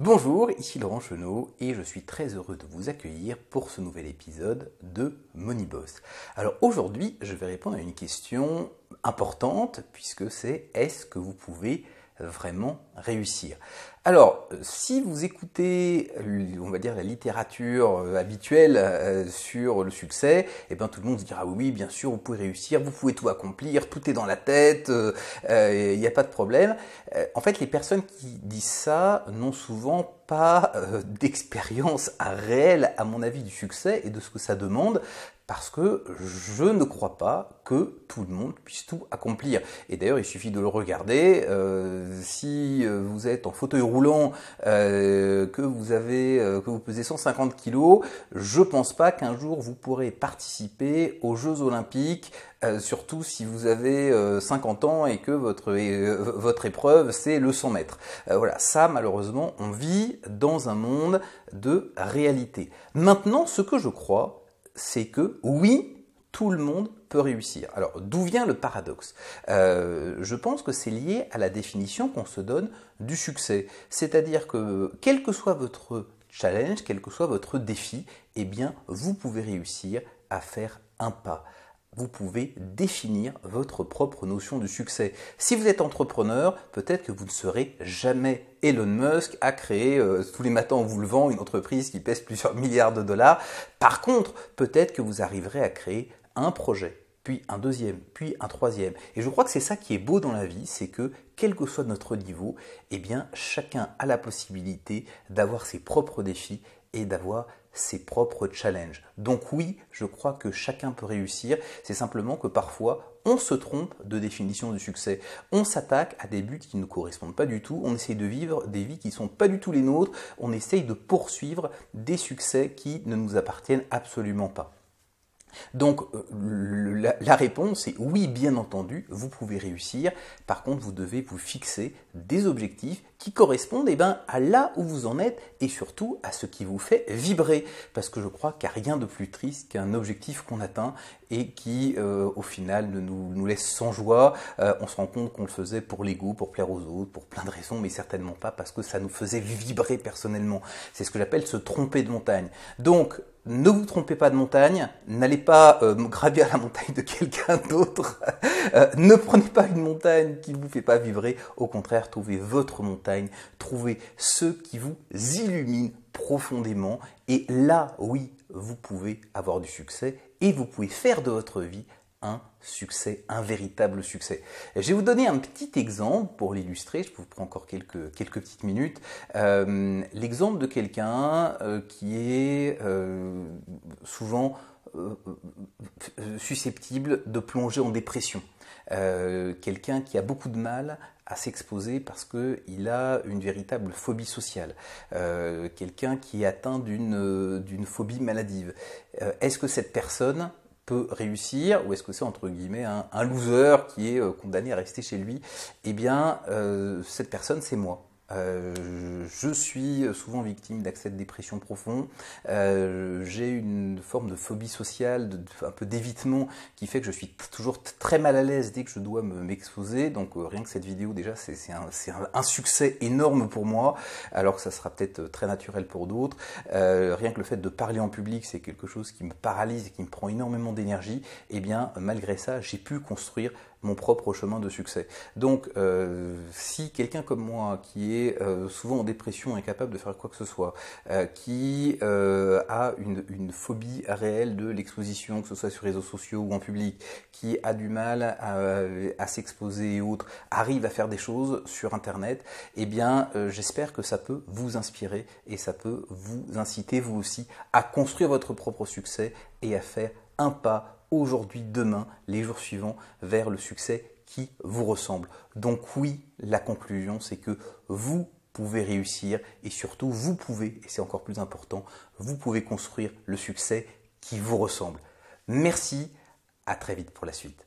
Bonjour, ici Laurent Chenot et je suis très heureux de vous accueillir pour ce nouvel épisode de Moneyboss. Alors aujourd'hui, je vais répondre à une question importante puisque c'est est-ce que vous pouvez vraiment réussir. Alors, si vous écoutez, on va dire, la littérature euh, habituelle euh, sur le succès, eh bien tout le monde se dira oui, bien sûr, vous pouvez réussir, vous pouvez tout accomplir, tout est dans la tête, euh, il n'y a pas de problème. En fait, les personnes qui disent ça n'ont souvent pas d'expérience réelle, à mon avis, du succès et de ce que ça demande, parce que je ne crois pas que tout le monde puisse tout accomplir. Et d'ailleurs, il suffit de le regarder. Euh, si euh, vous êtes en fauteuil roulant, euh, que vous avez, que vous pesez 150 kilos, je pense pas qu'un jour vous pourrez participer aux Jeux Olympiques. surtout si vous avez 50 ans et que votre votre épreuve c'est le 100 mètres. voilà, ça malheureusement, on vit dans un monde de réalité. Maintenant, ce que je crois, c'est que oui, tout le monde peut réussir. Alors d'où vient le paradoxe? Euh, Je pense que c'est lié à la définition qu'on se donne du succès. C'est-à-dire que quel que soit votre challenge, quel que soit votre défi, eh bien vous pouvez réussir à faire un pas vous pouvez définir votre propre notion du succès. Si vous êtes entrepreneur, peut-être que vous ne serez jamais Elon Musk à créer euh, tous les matins en vous levant une entreprise qui pèse plusieurs milliards de dollars. Par contre, peut-être que vous arriverez à créer un projet, puis un deuxième, puis un troisième. Et je crois que c'est ça qui est beau dans la vie, c'est que quel que soit notre niveau, eh bien chacun a la possibilité d'avoir ses propres défis et d'avoir ses propres challenges. Donc oui, je crois que chacun peut réussir, c'est simplement que parfois on se trompe de définition du succès. On s'attaque à des buts qui ne correspondent pas du tout, on essaye de vivre des vies qui ne sont pas du tout les nôtres, on essaye de poursuivre des succès qui ne nous appartiennent absolument pas. Donc euh, la, réponse est oui, bien entendu, vous pouvez réussir. Par contre, vous devez vous fixer des objectifs qui correspondent eh ben, à là où vous en êtes et surtout à ce qui vous fait vibrer. Parce que je crois qu'il n'y a rien de plus triste qu'un objectif qu'on atteint et qui, euh, au final, nous, nous laisse sans joie. Euh, on se rend compte qu'on le faisait pour l'ego, pour plaire aux autres, pour plein de raisons, mais certainement pas parce que ça nous faisait vibrer personnellement. C'est ce que j'appelle se tromper de montagne. Ne vous trompez pas de montagne, n'allez pas euh, gravir la montagne de quelqu'un d'autre, euh, ne prenez pas une montagne qui ne vous fait pas vibrer, au contraire, trouvez votre montagne, trouvez ceux qui vous illuminent profondément, et là, oui, vous pouvez avoir du succès, et vous pouvez faire de votre vie un succès, un véritable succès. Je vais vous donner un petit exemple pour l'illustrer, je vous prends encore quelques, quelques petites minutes. Euh, l'exemple de quelqu'un euh, qui est euh, souvent susceptible de plonger en dépression. quelqu'un qui a beaucoup de mal à s'exposer parce qu'il a une véritable phobie sociale, quelqu'un qui est atteint d'une phobie maladive. Est-ce que cette personne peut réussir ou est-ce que c'est entre guillemets un, loser qui est euh, condamné à rester chez lui? Eh bien, euh, cette personne, c'est moi. Euh, je suis souvent victime d'accès de dépression profond. Euh, j'ai une forme de phobie sociale, un peu d'évitement, qui fait que je suis toujours très mal à l'aise dès que je dois m'exposer. Donc euh, rien que cette vidéo, déjà, c'est un, un, succès énorme pour moi, alors que ça sera peut-être très naturel pour d'autres. rien que le fait de parler en public, c'est quelque chose qui me paralyse et qui me prend énormément d'énergie. Et eh bien, malgré ça, j'ai pu construire mon propre chemin de succès. Donc, euh, si quelqu'un comme moi, qui est euh, souvent en dépression, incapable de faire quoi que ce soit, euh, qui a une, phobie réelle de l'exposition, que ce soit sur les réseaux sociaux ou en public, qui a du mal à, s'exposer et autres, arrive à faire des choses sur Internet, eh bien, j'espère que ça peut vous inspirer et ça peut vous inciter, vous aussi, à construire votre propre succès et à faire un pas aujourd'hui, demain, les jours suivants, vers le succès qui vous ressemble. Donc oui, la conclusion, c'est que vous pouvez réussir et surtout, vous pouvez, et c'est encore plus important, vous pouvez construire le succès qui vous ressemble. Merci, à très vite pour la suite.